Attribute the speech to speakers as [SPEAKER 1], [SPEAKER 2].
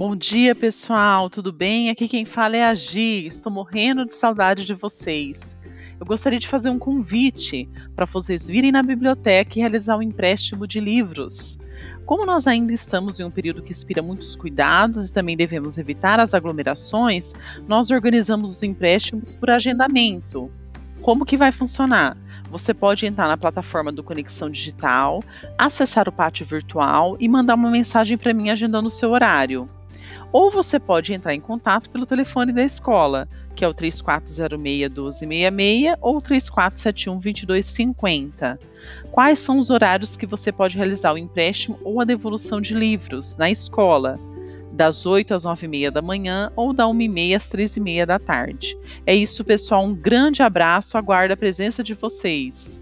[SPEAKER 1] Bom dia, pessoal. Tudo bem? Aqui quem fala é a Gi. Estou morrendo de saudade de vocês. Eu gostaria de fazer um convite para vocês virem na biblioteca e realizar um empréstimo de livros. Como nós ainda estamos em um período que inspira muitos cuidados e também devemos evitar as aglomerações, nós organizamos os empréstimos por agendamento. Como que vai funcionar? Você pode entrar na plataforma do Conexão Digital, acessar o pátio virtual e mandar uma mensagem para mim agendando o seu horário. Ou você pode entrar em contato pelo telefone da escola, que é o 3406-1266 ou 3471-2250. Quais são os horários que você pode realizar o empréstimo ou a devolução de livros na escola? das 8 às 9 e meia da manhã ou da 1 e meia às 3 e meia da tarde. É isso, pessoal. Um grande abraço. Aguardo a presença de vocês.